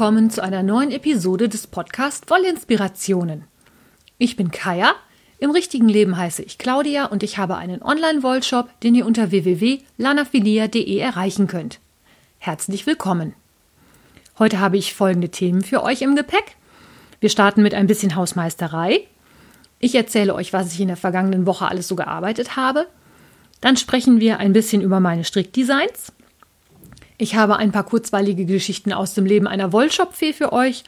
Willkommen zu einer neuen Episode des Podcasts Voll Inspirationen. Ich bin Kaya, im richtigen Leben heiße ich Claudia und ich habe einen Online-Wollshop, den ihr unter www.lanafilia.de erreichen könnt. Herzlich willkommen. Heute habe ich folgende Themen für euch im Gepäck. Wir starten mit ein bisschen Hausmeisterei. Ich erzähle euch, was ich in der vergangenen Woche alles so gearbeitet habe. Dann sprechen wir ein bisschen über meine Strickdesigns. Ich habe ein paar kurzweilige Geschichten aus dem Leben einer Wollshop-Fee für euch.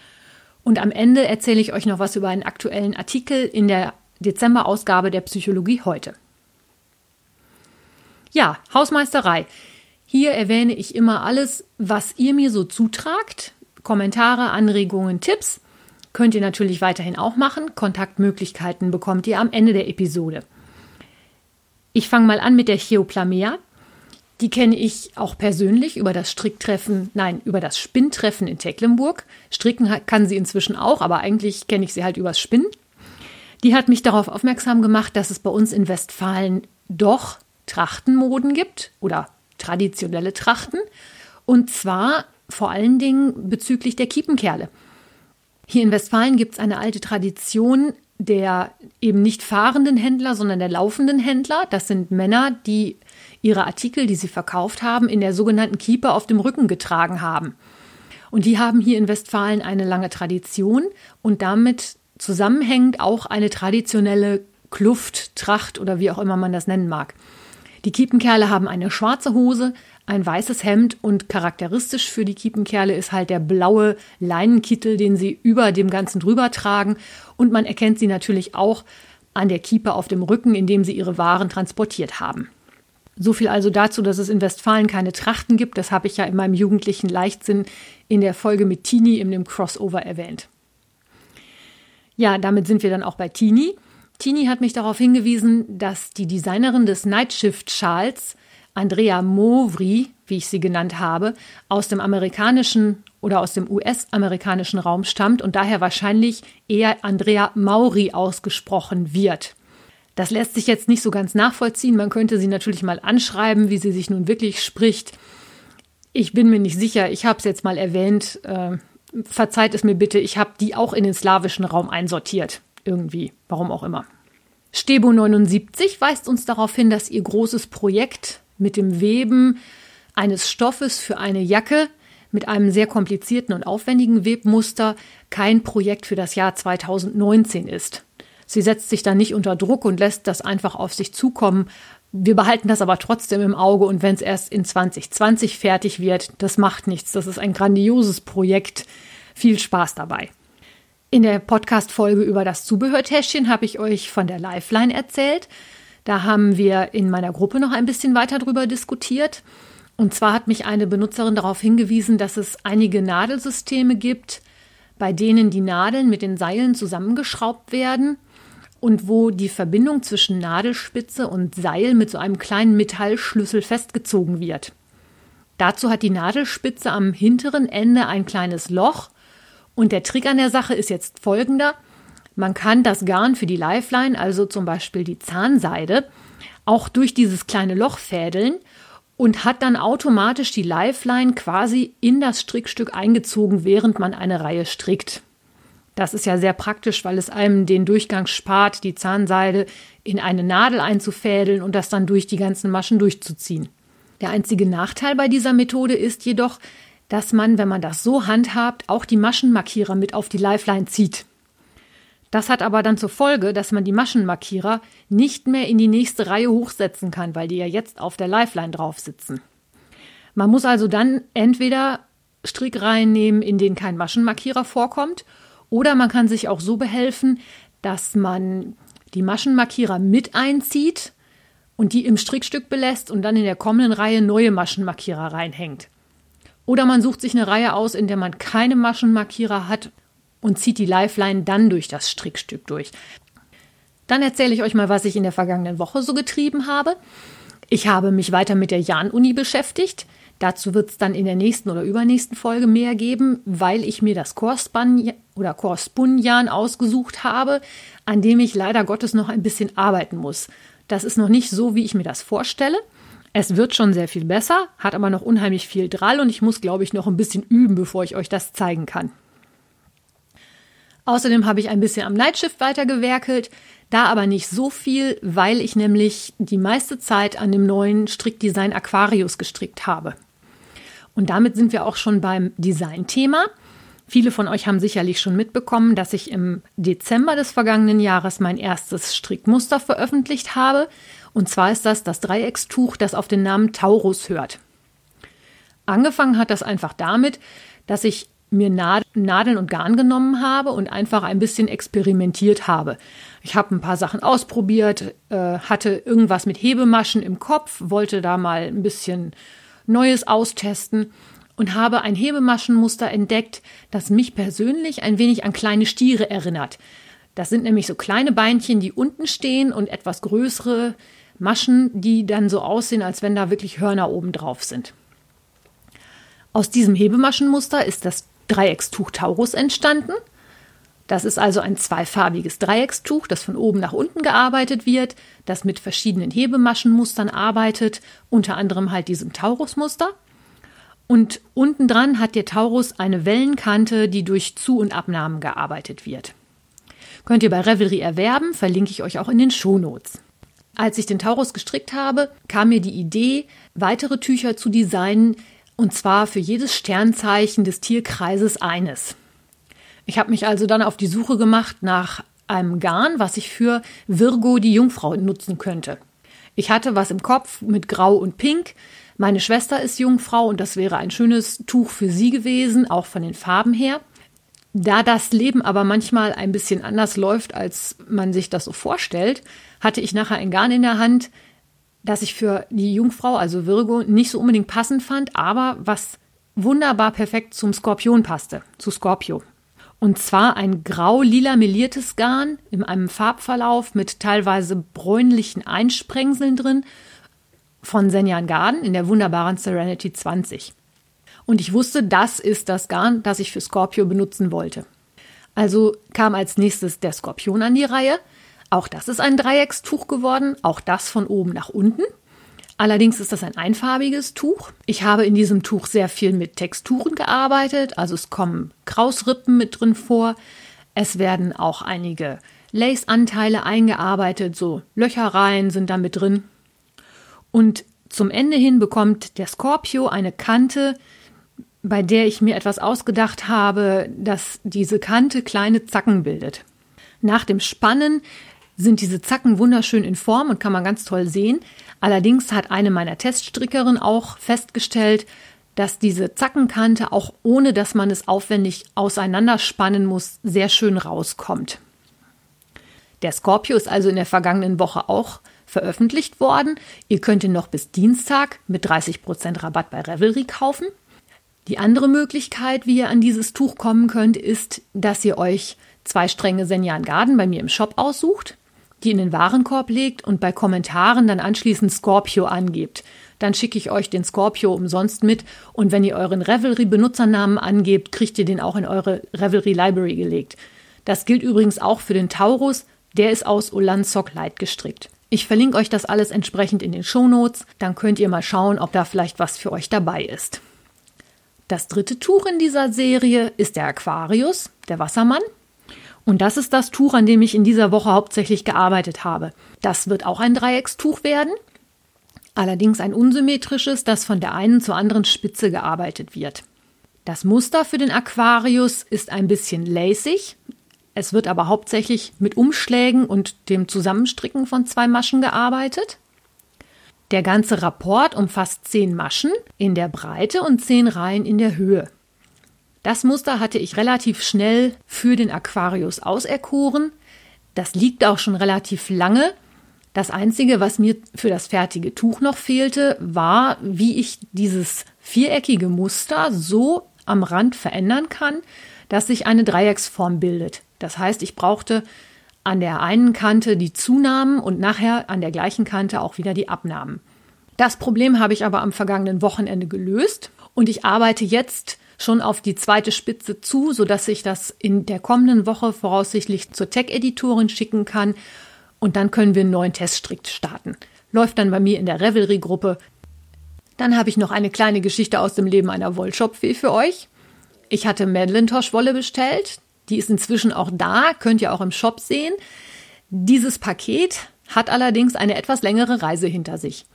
Und am Ende erzähle ich euch noch was über einen aktuellen Artikel in der Dezember-Ausgabe der Psychologie heute. Ja, Hausmeisterei. Hier erwähne ich immer alles, was ihr mir so zutragt. Kommentare, Anregungen, Tipps. Könnt ihr natürlich weiterhin auch machen. Kontaktmöglichkeiten bekommt ihr am Ende der Episode. Ich fange mal an mit der Cheoplamea. Die kenne ich auch persönlich über das Stricktreffen, nein, über das Spinntreffen in Tecklenburg. Stricken kann sie inzwischen auch, aber eigentlich kenne ich sie halt übers Spinnen. Die hat mich darauf aufmerksam gemacht, dass es bei uns in Westfalen doch Trachtenmoden gibt oder traditionelle Trachten. Und zwar vor allen Dingen bezüglich der Kiepenkerle. Hier in Westfalen gibt es eine alte Tradition der eben nicht fahrenden Händler, sondern der laufenden Händler. Das sind Männer, die ihre Artikel, die sie verkauft haben, in der sogenannten Kiepe auf dem Rücken getragen haben. Und die haben hier in Westfalen eine lange Tradition und damit zusammenhängend auch eine traditionelle Kluft, Tracht oder wie auch immer man das nennen mag. Die Kiepenkerle haben eine schwarze Hose, ein weißes Hemd und charakteristisch für die Kiepenkerle ist halt der blaue Leinenkittel, den sie über dem Ganzen drüber tragen. Und man erkennt sie natürlich auch an der Kiepe auf dem Rücken, indem sie ihre Waren transportiert haben. So viel also dazu, dass es in Westfalen keine Trachten gibt. Das habe ich ja in meinem jugendlichen Leichtsinn in der Folge mit Tini in dem Crossover erwähnt. Ja, damit sind wir dann auch bei Tini. Tini hat mich darauf hingewiesen, dass die Designerin des Nightshift-Schals, Andrea Movri, wie ich sie genannt habe, aus dem amerikanischen oder aus dem US-amerikanischen Raum stammt und daher wahrscheinlich eher Andrea Mauri ausgesprochen wird. Das lässt sich jetzt nicht so ganz nachvollziehen. Man könnte sie natürlich mal anschreiben, wie sie sich nun wirklich spricht. Ich bin mir nicht sicher. Ich habe es jetzt mal erwähnt. Äh, verzeiht es mir bitte. Ich habe die auch in den slawischen Raum einsortiert. Irgendwie. Warum auch immer. Stebo 79 weist uns darauf hin, dass ihr großes Projekt mit dem Weben eines Stoffes für eine Jacke mit einem sehr komplizierten und aufwendigen Webmuster kein Projekt für das Jahr 2019 ist. Sie setzt sich da nicht unter Druck und lässt das einfach auf sich zukommen. Wir behalten das aber trotzdem im Auge und wenn es erst in 2020 fertig wird, das macht nichts. Das ist ein grandioses Projekt. Viel Spaß dabei. In der Podcast-Folge über das Zubehörtäschchen habe ich euch von der Lifeline erzählt. Da haben wir in meiner Gruppe noch ein bisschen weiter drüber diskutiert. Und zwar hat mich eine Benutzerin darauf hingewiesen, dass es einige Nadelsysteme gibt, bei denen die Nadeln mit den Seilen zusammengeschraubt werden und wo die Verbindung zwischen Nadelspitze und Seil mit so einem kleinen Metallschlüssel festgezogen wird. Dazu hat die Nadelspitze am hinteren Ende ein kleines Loch und der Trick an der Sache ist jetzt folgender. Man kann das Garn für die Lifeline, also zum Beispiel die Zahnseide, auch durch dieses kleine Loch fädeln und hat dann automatisch die Lifeline quasi in das Strickstück eingezogen, während man eine Reihe strickt. Das ist ja sehr praktisch, weil es einem den Durchgang spart, die Zahnseide in eine Nadel einzufädeln und das dann durch die ganzen Maschen durchzuziehen. Der einzige Nachteil bei dieser Methode ist jedoch, dass man, wenn man das so handhabt, auch die Maschenmarkierer mit auf die Lifeline zieht. Das hat aber dann zur Folge, dass man die Maschenmarkierer nicht mehr in die nächste Reihe hochsetzen kann, weil die ja jetzt auf der Lifeline drauf sitzen. Man muss also dann entweder Strickreihen nehmen, in denen kein Maschenmarkierer vorkommt, oder man kann sich auch so behelfen, dass man die Maschenmarkierer mit einzieht und die im Strickstück belässt und dann in der kommenden Reihe neue Maschenmarkierer reinhängt. Oder man sucht sich eine Reihe aus, in der man keine Maschenmarkierer hat und zieht die Lifeline dann durch das Strickstück durch. Dann erzähle ich euch mal, was ich in der vergangenen Woche so getrieben habe. Ich habe mich weiter mit der Jan-Uni beschäftigt. Dazu wird es dann in der nächsten oder übernächsten Folge mehr geben, weil ich mir das Korspun oder Korspunjan ausgesucht habe, an dem ich leider Gottes noch ein bisschen arbeiten muss. Das ist noch nicht so, wie ich mir das vorstelle, Es wird schon sehr viel besser, hat aber noch unheimlich viel Drall und ich muss, glaube ich, noch ein bisschen üben, bevor ich euch das zeigen kann. Außerdem habe ich ein bisschen am Nightshift weitergewerkelt, da aber nicht so viel, weil ich nämlich die meiste Zeit an dem neuen Strickdesign Aquarius gestrickt habe. Und damit sind wir auch schon beim Designthema. Viele von euch haben sicherlich schon mitbekommen, dass ich im Dezember des vergangenen Jahres mein erstes Strickmuster veröffentlicht habe. Und zwar ist das das Dreieckstuch, das auf den Namen Taurus hört. Angefangen hat das einfach damit, dass ich mir Nadeln und Garn genommen habe und einfach ein bisschen experimentiert habe. Ich habe ein paar Sachen ausprobiert, äh, hatte irgendwas mit Hebemaschen im Kopf, wollte da mal ein bisschen Neues austesten und habe ein Hebemaschenmuster entdeckt, das mich persönlich ein wenig an kleine Stiere erinnert. Das sind nämlich so kleine Beinchen, die unten stehen und etwas größere Maschen, die dann so aussehen, als wenn da wirklich Hörner oben drauf sind. Aus diesem Hebemaschenmuster ist das Dreieckstuch Taurus entstanden. Das ist also ein zweifarbiges Dreieckstuch, das von oben nach unten gearbeitet wird, das mit verschiedenen Hebemaschenmustern arbeitet, unter anderem halt diesem Taurusmuster. Und unten dran hat der Taurus eine Wellenkante, die durch Zu- und Abnahmen gearbeitet wird. Könnt ihr bei Revelry erwerben, verlinke ich euch auch in den Shownotes. Als ich den Taurus gestrickt habe, kam mir die Idee, weitere Tücher zu designen, und zwar für jedes Sternzeichen des Tierkreises eines. Ich habe mich also dann auf die Suche gemacht nach einem Garn, was ich für Virgo die Jungfrau nutzen könnte. Ich hatte was im Kopf mit Grau und Pink. Meine Schwester ist Jungfrau und das wäre ein schönes Tuch für sie gewesen, auch von den Farben her. Da das Leben aber manchmal ein bisschen anders läuft, als man sich das so vorstellt, hatte ich nachher ein Garn in der Hand, das ich für die Jungfrau, also Virgo, nicht so unbedingt passend fand, aber was wunderbar perfekt zum Skorpion passte, zu Scorpio. Und zwar ein grau-lila meliertes Garn in einem Farbverlauf mit teilweise bräunlichen Einsprengseln drin von Senjan Garden in der wunderbaren Serenity 20. Und ich wusste, das ist das Garn, das ich für Scorpio benutzen wollte. Also kam als nächstes der Skorpion an die Reihe – auch das ist ein Dreieckstuch geworden, auch das von oben nach unten. Allerdings ist das ein einfarbiges Tuch. Ich habe in diesem Tuch sehr viel mit Texturen gearbeitet, also es kommen Krausrippen mit drin vor. Es werden auch einige Lace-Anteile eingearbeitet, so Löchereien sind da mit drin. Und zum Ende hin bekommt der Scorpio eine Kante, bei der ich mir etwas ausgedacht habe, dass diese Kante kleine Zacken bildet. Nach dem Spannen sind diese Zacken wunderschön in Form und kann man ganz toll sehen. Allerdings hat eine meiner Teststrickerinnen auch festgestellt, dass diese Zackenkante auch ohne dass man es aufwendig auseinanderspannen muss, sehr schön rauskommt. Der Scorpio ist also in der vergangenen Woche auch veröffentlicht worden. Ihr könnt ihn noch bis Dienstag mit 30% Rabatt bei Revelry kaufen. Die andere Möglichkeit, wie ihr an dieses Tuch kommen könnt, ist, dass ihr euch zwei Stränge Senjan Garden bei mir im Shop aussucht die in den Warenkorb legt und bei Kommentaren dann anschließend Scorpio angebt. Dann schicke ich euch den Scorpio umsonst mit und wenn ihr euren Revelry-Benutzernamen angebt, kriegt ihr den auch in eure Revelry Library gelegt. Das gilt übrigens auch für den Taurus, der ist aus Ulan Sock Light gestrickt. Ich verlinke euch das alles entsprechend in den Shownotes, dann könnt ihr mal schauen, ob da vielleicht was für euch dabei ist. Das dritte Tuch in dieser Serie ist der Aquarius, der Wassermann. Und das ist das Tuch, an dem ich in dieser Woche hauptsächlich gearbeitet habe. Das wird auch ein Dreieckstuch werden, allerdings ein unsymmetrisches, das von der einen zur anderen Spitze gearbeitet wird. Das Muster für den Aquarius ist ein bisschen lacig. Es wird aber hauptsächlich mit Umschlägen und dem Zusammenstricken von zwei Maschen gearbeitet. Der ganze Rapport umfasst zehn Maschen in der Breite und zehn Reihen in der Höhe. Das Muster hatte ich relativ schnell für den Aquarius auserkoren. Das liegt auch schon relativ lange. Das Einzige, was mir für das fertige Tuch noch fehlte, war, wie ich dieses viereckige Muster so am Rand verändern kann, dass sich eine Dreiecksform bildet. Das heißt, ich brauchte an der einen Kante die Zunahmen und nachher an der gleichen Kante auch wieder die Abnahmen. Das Problem habe ich aber am vergangenen Wochenende gelöst und ich arbeite jetzt schon auf die zweite Spitze zu, sodass ich das in der kommenden Woche voraussichtlich zur Tech-Editorin schicken kann. Und dann können wir einen neuen Teststrick starten. Läuft dann bei mir in der Revelry-Gruppe. Dann habe ich noch eine kleine Geschichte aus dem Leben einer Wollshopfee für euch. Ich hatte Madeline-Tosch-Wolle bestellt. Die ist inzwischen auch da, könnt ihr auch im Shop sehen. Dieses Paket hat allerdings eine etwas längere Reise hinter sich.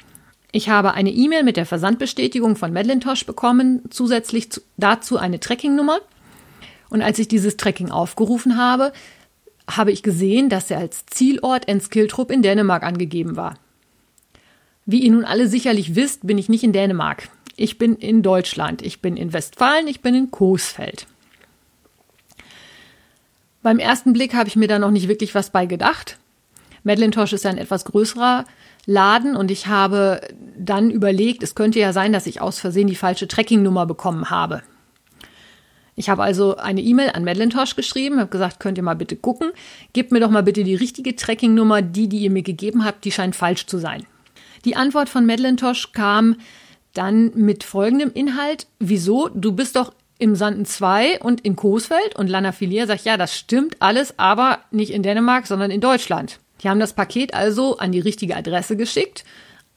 Ich habe eine E-Mail mit der Versandbestätigung von Madelintosh bekommen, zusätzlich dazu eine Tracking-Nummer. Und als ich dieses Tracking aufgerufen habe, habe ich gesehen, dass er als Zielort Enskiltrup in Dänemark angegeben war. Wie ihr nun alle sicherlich wisst, bin ich nicht in Dänemark. Ich bin in Deutschland. Ich bin in Westfalen. Ich bin in Coesfeld. Beim ersten Blick habe ich mir da noch nicht wirklich was bei gedacht. Madelintosh ist ein etwas größerer Laden und ich habe dann überlegt, es könnte ja sein, dass ich aus Versehen die falsche Tracking-Nummer bekommen habe. Ich habe also eine E-Mail an Madelintosh geschrieben, habe gesagt, könnt ihr mal bitte gucken, gebt mir doch mal bitte die richtige Tracking-Nummer, die, die ihr mir gegeben habt, die scheint falsch zu sein. Die Antwort von Madelintosh kam dann mit folgendem Inhalt, wieso, du bist doch im Sanden 2 und in Coesfeld und Lana Filier sagt, ja, das stimmt alles, aber nicht in Dänemark, sondern in Deutschland. Die haben das Paket also an die richtige Adresse geschickt,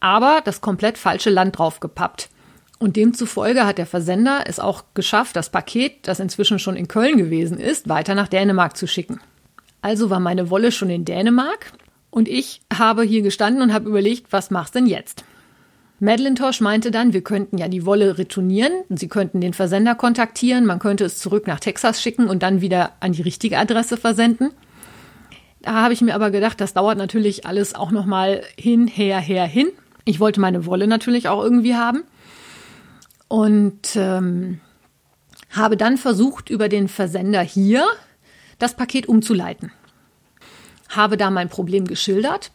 aber das komplett falsche Land draufgepappt. Und demzufolge hat der Versender es auch geschafft, das Paket, das inzwischen schon in Köln gewesen ist, weiter nach Dänemark zu schicken. Also war meine Wolle schon in Dänemark und ich habe hier gestanden und habe überlegt, was machst denn jetzt? Madeline Tosh meinte dann, wir könnten ja die Wolle retournieren, sie könnten den Versender kontaktieren, man könnte es zurück nach Texas schicken und dann wieder an die richtige Adresse versenden. Da habe ich mir aber gedacht, das dauert natürlich alles auch noch mal hin, her, her, hin. Ich wollte meine Wolle natürlich auch irgendwie haben und ähm, habe dann versucht, über den Versender hier das Paket umzuleiten. Habe da mein Problem geschildert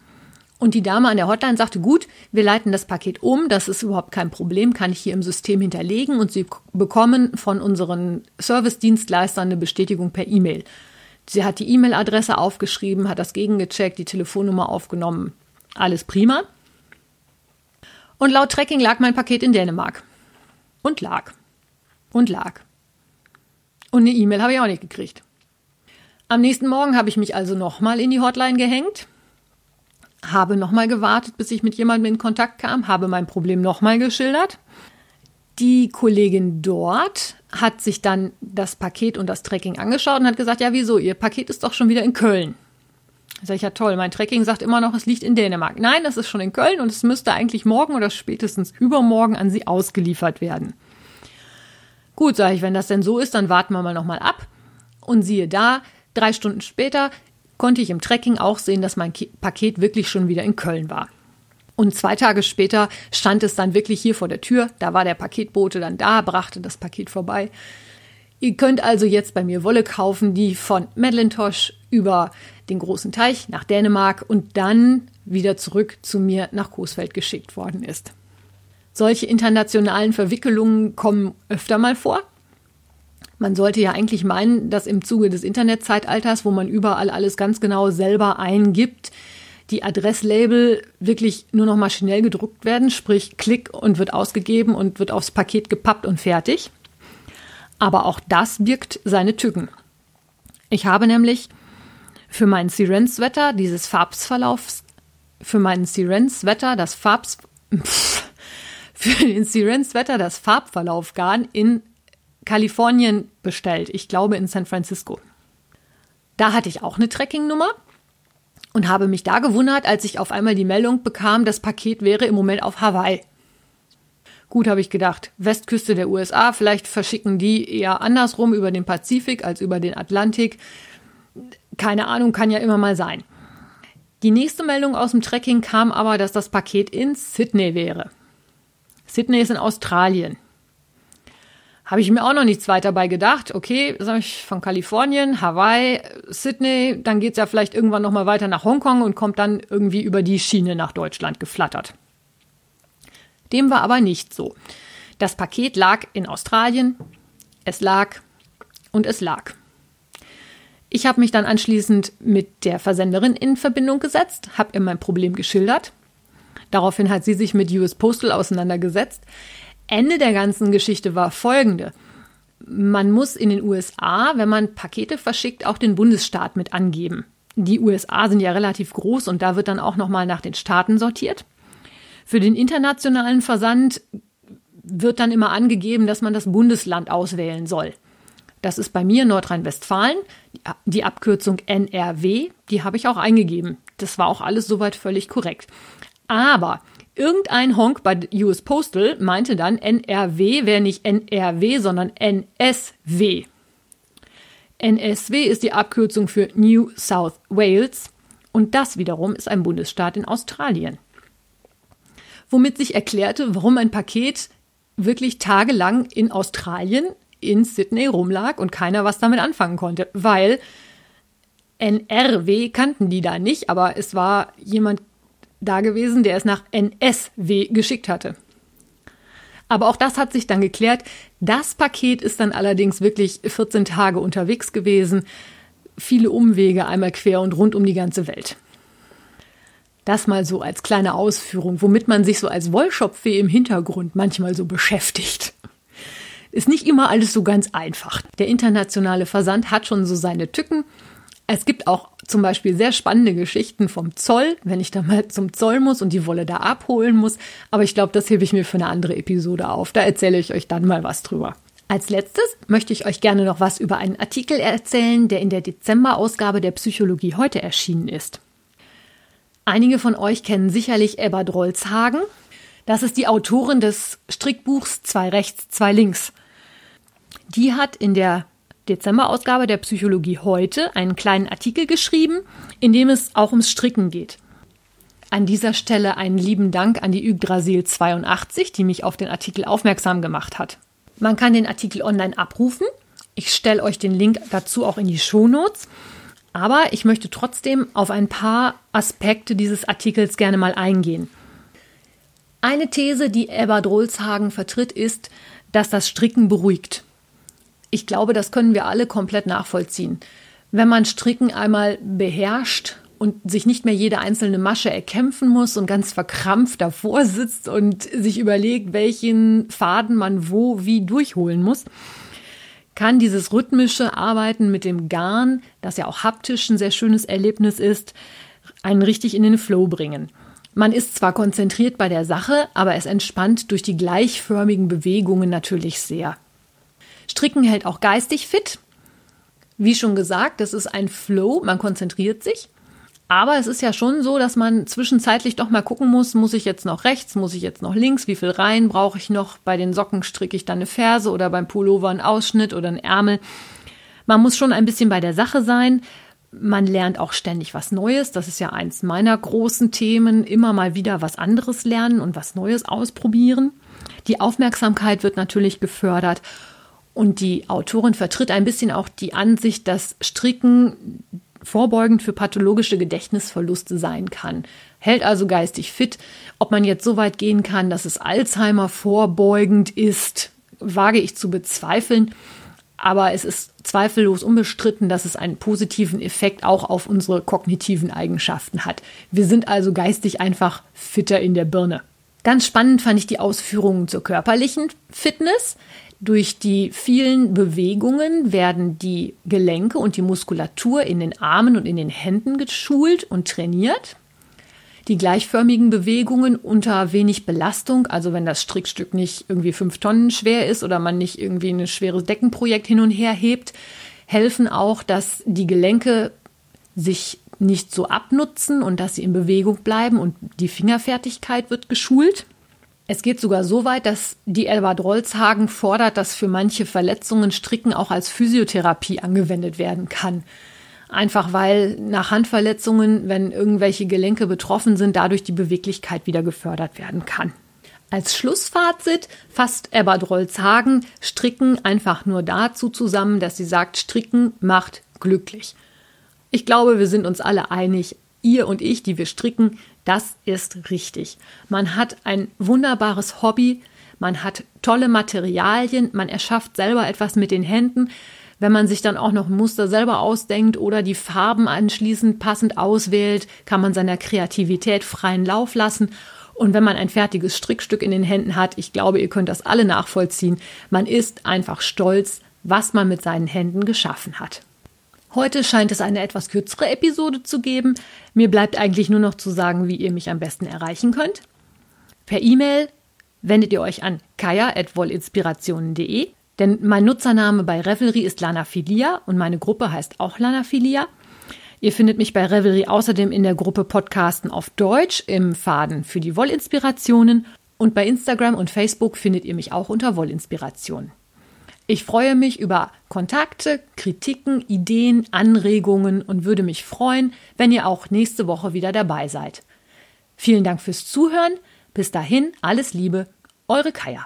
und die Dame an der Hotline sagte, gut, wir leiten das Paket um, das ist überhaupt kein Problem, kann ich hier im System hinterlegen und Sie bekommen von unseren Service-Dienstleistern eine Bestätigung per E-Mail. Sie hat die E-Mail-Adresse aufgeschrieben, hat das gegengecheckt, die Telefonnummer aufgenommen. Alles prima. Und laut Tracking lag mein Paket in Dänemark. Und lag. Und lag. Und eine E-Mail habe ich auch nicht gekriegt. Am nächsten Morgen habe ich mich also nochmal in die Hotline gehängt, habe nochmal gewartet, bis ich mit jemandem in Kontakt kam, habe mein Problem nochmal geschildert. Die Kollegin dort hat sich dann das Paket und das Tracking angeschaut und hat gesagt, ja, wieso, Ihr Paket ist doch schon wieder in Köln. Sag ich, ja toll, mein Tracking sagt immer noch, es liegt in Dänemark. Nein, das ist schon in Köln und es müsste eigentlich morgen oder spätestens übermorgen an Sie ausgeliefert werden. Gut, sage ich, wenn das denn so ist, dann warten wir mal nochmal ab. Und siehe da, drei Stunden später konnte ich im Tracking auch sehen, dass mein Paket wirklich schon wieder in Köln war. Und zwei Tage später stand es dann wirklich hier vor der Tür. Da war der Paketbote dann da, brachte das Paket vorbei. Ihr könnt also jetzt bei mir Wolle kaufen, die von Madelintosh über den großen Teich nach Dänemark und dann wieder zurück zu mir nach Coesfeld geschickt worden ist. Solche internationalen Verwickelungen kommen öfter mal vor. Man sollte ja eigentlich meinen, dass im Zuge des Internetzeitalters, wo man überall alles ganz genau selber eingibt, die Adresslabel wirklich nur noch maschinell gedruckt werden, sprich Klick und wird ausgegeben und wird aufs Paket gepappt und fertig. Aber auch das birgt seine Tücken. Ich habe nämlich für meinen Siren-Sweater dieses Farbsverlaufs, für meinen Siren-Sweater das Farbs, pff, für den Siren-Sweater das Farbverlaufgarn in Kalifornien bestellt. Ich glaube in San Francisco. Da hatte ich auch eine Tracking-Nummer und habe mich da gewundert, als ich auf einmal die Meldung bekam, das Paket wäre im Moment auf Hawaii. Gut, habe ich gedacht, Westküste der USA, vielleicht verschicken die eher andersrum über den Pazifik als über den Atlantik. Keine Ahnung, kann ja immer mal sein. Die nächste Meldung aus dem Tracking kam aber, dass das Paket in Sydney wäre. Sydney ist in Australien. Habe ich mir auch noch nichts weiter bei gedacht. Okay, sag ich von Kalifornien, Hawaii, Sydney, dann geht's ja vielleicht irgendwann noch mal weiter nach Hongkong und kommt dann irgendwie über die Schiene nach Deutschland geflattert. Dem war aber nicht so. Das Paket lag in Australien, es lag und es lag. Ich habe mich dann anschließend mit der Versenderin in Verbindung gesetzt, habe ihr mein Problem geschildert. Daraufhin hat sie sich mit US Postal auseinandergesetzt. Ende der ganzen Geschichte war folgende. Man muss in den USA, wenn man Pakete verschickt, auch den Bundesstaat mit angeben. Die USA sind ja relativ groß und da wird dann auch nochmal nach den Staaten sortiert. Für den internationalen Versand wird dann immer angegeben, dass man das Bundesland auswählen soll. Das ist bei mir Nordrhein-Westfalen, die Abkürzung NRW, die habe ich auch eingegeben. Das war auch alles soweit völlig korrekt. Aber irgendein Honk bei US Postal meinte dann, NRW wäre nicht NRW, sondern NSW. NSW ist die Abkürzung für New South Wales und das wiederum ist ein Bundesstaat in Australien. Womit sich erklärte, warum ein Paket wirklich tagelang in Australien in Sydney rumlag und keiner was damit anfangen konnte, weil NRW kannten die da nicht, aber es war jemand da gewesen, der es nach NSW geschickt hatte. Aber auch das hat sich dann geklärt. Das Paket ist dann allerdings wirklich 14 Tage unterwegs gewesen. Viele Umwege einmal quer und rund um die ganze Welt. Das mal so als kleine Ausführung, womit man sich so als Wollschopfweh im Hintergrund manchmal so beschäftigt. Ist nicht immer alles so ganz einfach. Der internationale Versand hat schon so seine Tücken. Es gibt auch zum Beispiel sehr spannende Geschichten vom Zoll, wenn ich da mal zum Zoll muss und die Wolle da abholen muss. Aber ich glaube, das hebe ich mir für eine andere Episode auf. Da erzähle ich euch dann mal was drüber. Als letztes möchte ich euch gerne noch was über einen Artikel erzählen, der in der Dezemberausgabe der Psychologie heute erschienen ist. Einige von euch kennen sicherlich Ebba Drolzhagen. Das ist die Autorin des Strickbuchs Zwei rechts, zwei links. Die hat in der Dezemberausgabe der Psychologie heute einen kleinen Artikel geschrieben, in dem es auch ums Stricken geht. An dieser Stelle einen lieben Dank an die Yggdrasil 82, die mich auf den Artikel aufmerksam gemacht hat. Man kann den Artikel online abrufen. Ich stelle euch den Link dazu auch in die Shownotes. Aber ich möchte trotzdem auf ein paar Aspekte dieses Artikels gerne mal eingehen. Eine These, die Ebba Drolshagen vertritt, ist, dass das Stricken beruhigt. Ich glaube, das können wir alle komplett nachvollziehen. Wenn man Stricken einmal beherrscht und sich nicht mehr jede einzelne Masche erkämpfen muss und ganz verkrampft davor sitzt und sich überlegt, welchen Faden man wo wie durchholen muss, kann dieses rhythmische Arbeiten mit dem Garn, das ja auch haptisch ein sehr schönes Erlebnis ist, einen richtig in den Flow bringen. Man ist zwar konzentriert bei der Sache, aber es entspannt durch die gleichförmigen Bewegungen natürlich sehr. Stricken hält auch geistig fit. Wie schon gesagt, das ist ein Flow, man konzentriert sich. Aber es ist ja schon so, dass man zwischenzeitlich doch mal gucken muss, muss ich jetzt noch rechts, muss ich jetzt noch links, wie viel rein brauche ich noch? Bei den Socken stricke ich dann eine Ferse oder beim Pullover einen Ausschnitt oder einen Ärmel. Man muss schon ein bisschen bei der Sache sein. Man lernt auch ständig was Neues. Das ist ja eins meiner großen Themen. Immer mal wieder was anderes lernen und was Neues ausprobieren. Die Aufmerksamkeit wird natürlich gefördert und die Autorin vertritt ein bisschen auch die Ansicht, dass Stricken vorbeugend für pathologische Gedächtnisverluste sein kann. Hält also geistig fit. Ob man jetzt so weit gehen kann, dass es Alzheimer vorbeugend ist, wage ich zu bezweifeln. Aber es ist zweifellos unbestritten, dass es einen positiven Effekt auch auf unsere kognitiven Eigenschaften hat. Wir sind also geistig einfach fitter in der Birne. Ganz spannend fand ich die Ausführungen zur körperlichen Fitness. Durch die vielen Bewegungen werden die Gelenke und die Muskulatur in den Armen und in den Händen geschult und trainiert. Die gleichförmigen Bewegungen unter wenig Belastung, also wenn das Strickstück nicht irgendwie fünf Tonnen schwer ist oder man nicht irgendwie ein schweres Deckenprojekt hin und her hebt, helfen auch, dass die Gelenke sich nicht so abnutzen und dass sie in Bewegung bleiben und die Fingerfertigkeit wird geschult. Es geht sogar so weit, dass die Elbad Rolzhagen fordert, dass für manche Verletzungen Stricken auch als Physiotherapie angewendet werden kann. Einfach weil nach Handverletzungen, wenn irgendwelche Gelenke betroffen sind, dadurch die Beweglichkeit wieder gefördert werden kann. Als Schlussfazit fasst Ebbard Rolzhagen Stricken einfach nur dazu zusammen, dass sie sagt, Stricken macht glücklich. Ich glaube, wir sind uns alle einig, ihr und ich, die wir stricken, das ist richtig. Man hat ein wunderbares Hobby, man hat tolle Materialien, man erschafft selber etwas mit den Händen. Wenn man sich dann auch noch ein Muster selber ausdenkt oder die Farben anschließend passend auswählt, kann man seiner Kreativität freien Lauf lassen. Und wenn man ein fertiges Strickstück in den Händen hat, ich glaube, ihr könnt das alle nachvollziehen, man ist einfach stolz, was man mit seinen Händen geschaffen hat. Heute scheint es eine etwas kürzere Episode zu geben. Mir bleibt eigentlich nur noch zu sagen, wie ihr mich am besten erreichen könnt. Per E-Mail wendet ihr euch an kaya.wollinspirationen.de, denn mein Nutzername bei Revelry ist Lanaphilia und meine Gruppe heißt auch Lanaphilia. Ihr findet mich bei Revelry außerdem in der Gruppe Podcasten auf Deutsch im Faden für die Wollinspirationen und bei Instagram und Facebook findet ihr mich auch unter Wollinspiration. Ich freue mich über Kontakte, Kritiken, Ideen, Anregungen und würde mich freuen, wenn ihr auch nächste Woche wieder dabei seid. Vielen Dank fürs Zuhören. Bis dahin, alles Liebe, eure Kaya.